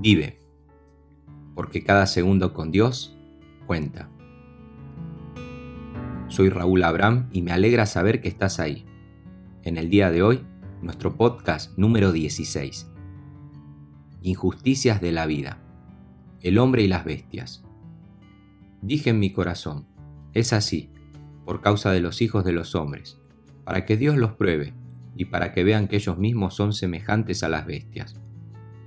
Vive, porque cada segundo con Dios cuenta. Soy Raúl Abraham y me alegra saber que estás ahí. En el día de hoy, nuestro podcast número 16. Injusticias de la vida. El hombre y las bestias. Dije en mi corazón, es así, por causa de los hijos de los hombres, para que Dios los pruebe y para que vean que ellos mismos son semejantes a las bestias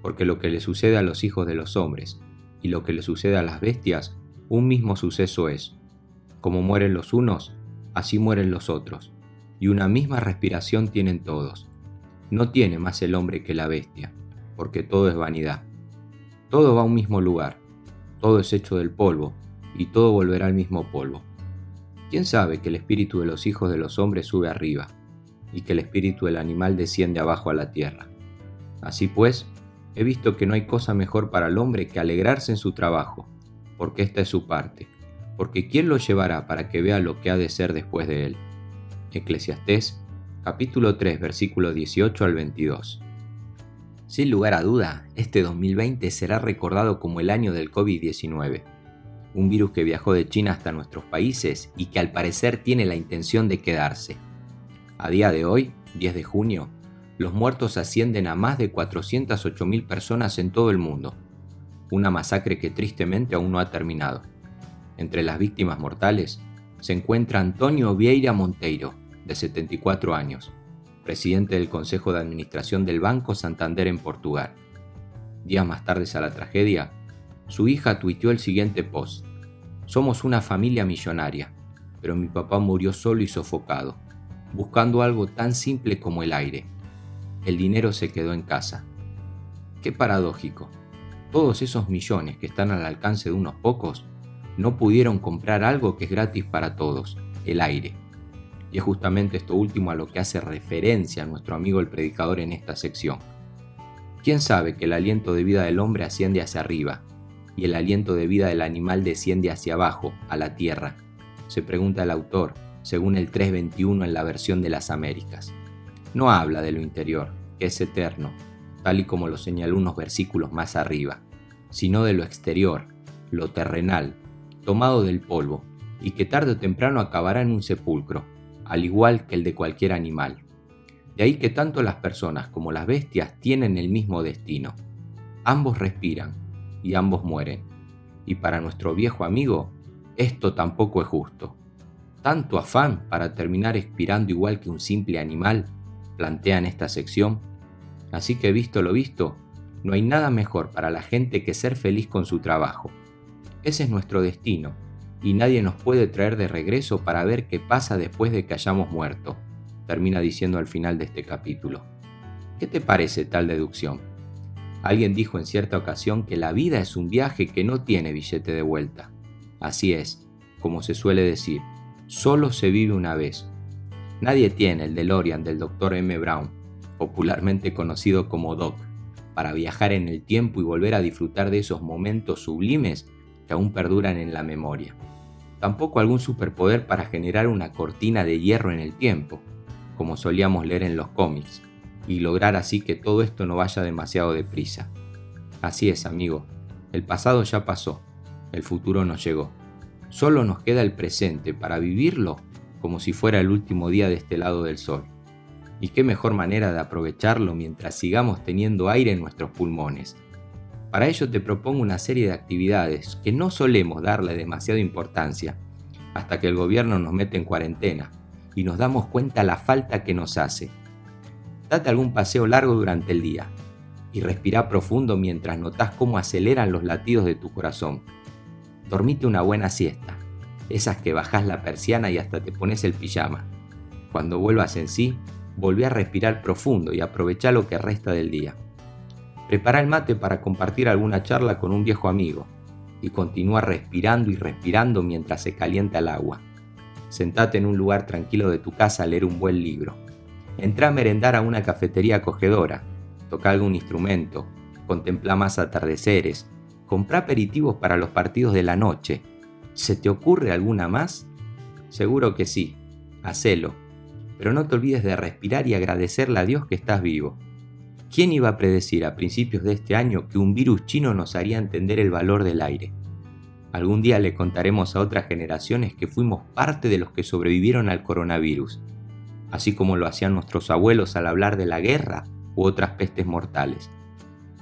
porque lo que le sucede a los hijos de los hombres y lo que le sucede a las bestias, un mismo suceso es. Como mueren los unos, así mueren los otros, y una misma respiración tienen todos. No tiene más el hombre que la bestia, porque todo es vanidad. Todo va a un mismo lugar, todo es hecho del polvo, y todo volverá al mismo polvo. ¿Quién sabe que el espíritu de los hijos de los hombres sube arriba, y que el espíritu del animal desciende abajo a la tierra? Así pues, He visto que no hay cosa mejor para el hombre que alegrarse en su trabajo, porque esta es su parte, porque ¿quién lo llevará para que vea lo que ha de ser después de él? Eclesiastés capítulo 3 versículo 18 al 22. Sin lugar a duda, este 2020 será recordado como el año del COVID-19, un virus que viajó de China hasta nuestros países y que al parecer tiene la intención de quedarse. A día de hoy, 10 de junio, los muertos ascienden a más de 408.000 personas en todo el mundo, una masacre que tristemente aún no ha terminado. Entre las víctimas mortales se encuentra Antonio Vieira Monteiro, de 74 años, presidente del Consejo de Administración del Banco Santander en Portugal. Días más tarde a la tragedia, su hija tuiteó el siguiente post. Somos una familia millonaria, pero mi papá murió solo y sofocado, buscando algo tan simple como el aire el dinero se quedó en casa. Qué paradójico. Todos esos millones que están al alcance de unos pocos no pudieron comprar algo que es gratis para todos, el aire. Y es justamente esto último a lo que hace referencia nuestro amigo el predicador en esta sección. ¿Quién sabe que el aliento de vida del hombre asciende hacia arriba y el aliento de vida del animal desciende hacia abajo, a la tierra? Se pregunta el autor, según el 321 en la versión de las Américas no habla de lo interior, es eterno, tal y como lo señaló unos versículos más arriba, sino de lo exterior, lo terrenal, tomado del polvo, y que tarde o temprano acabará en un sepulcro, al igual que el de cualquier animal. De ahí que tanto las personas como las bestias tienen el mismo destino. Ambos respiran y ambos mueren. Y para nuestro viejo amigo, esto tampoco es justo. Tanto afán para terminar expirando igual que un simple animal plantea en esta sección. Así que visto lo visto, no hay nada mejor para la gente que ser feliz con su trabajo. Ese es nuestro destino, y nadie nos puede traer de regreso para ver qué pasa después de que hayamos muerto, termina diciendo al final de este capítulo. ¿Qué te parece tal deducción? Alguien dijo en cierta ocasión que la vida es un viaje que no tiene billete de vuelta. Así es, como se suele decir, solo se vive una vez, Nadie tiene el DeLorean del Dr. M. Brown, popularmente conocido como Doc, para viajar en el tiempo y volver a disfrutar de esos momentos sublimes que aún perduran en la memoria. Tampoco algún superpoder para generar una cortina de hierro en el tiempo, como solíamos leer en los cómics, y lograr así que todo esto no vaya demasiado deprisa. Así es, amigo, el pasado ya pasó, el futuro no llegó. Solo nos queda el presente para vivirlo como si fuera el último día de este lado del sol. Y qué mejor manera de aprovecharlo mientras sigamos teniendo aire en nuestros pulmones. Para ello te propongo una serie de actividades que no solemos darle demasiada importancia, hasta que el gobierno nos mete en cuarentena y nos damos cuenta la falta que nos hace. Date algún paseo largo durante el día y respira profundo mientras notas cómo aceleran los latidos de tu corazón. Dormite una buena siesta esas que bajas la persiana y hasta te pones el pijama. Cuando vuelvas en sí, volví a respirar profundo y aprovecha lo que resta del día. Prepara el mate para compartir alguna charla con un viejo amigo y continúa respirando y respirando mientras se calienta el agua. Sentate en un lugar tranquilo de tu casa a leer un buen libro. Entra a merendar a una cafetería acogedora, toca algún instrumento, contempla más atardeceres, compra aperitivos para los partidos de la noche ¿Se te ocurre alguna más? Seguro que sí, hacelo, pero no te olvides de respirar y agradecerle a Dios que estás vivo. ¿Quién iba a predecir a principios de este año que un virus chino nos haría entender el valor del aire? Algún día le contaremos a otras generaciones que fuimos parte de los que sobrevivieron al coronavirus, así como lo hacían nuestros abuelos al hablar de la guerra u otras pestes mortales.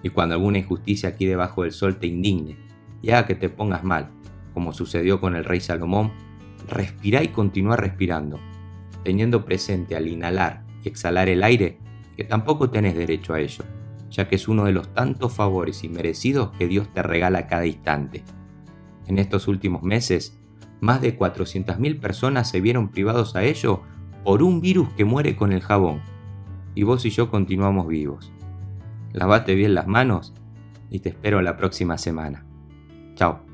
Y cuando alguna injusticia aquí debajo del sol te indigne y haga que te pongas mal, como sucedió con el rey Salomón, respira y continúa respirando, teniendo presente al inhalar y exhalar el aire que tampoco tenés derecho a ello, ya que es uno de los tantos favores inmerecidos que Dios te regala cada instante. En estos últimos meses, más de 400.000 personas se vieron privados a ello por un virus que muere con el jabón. Y vos y yo continuamos vivos. Lavate bien las manos y te espero la próxima semana. Chao.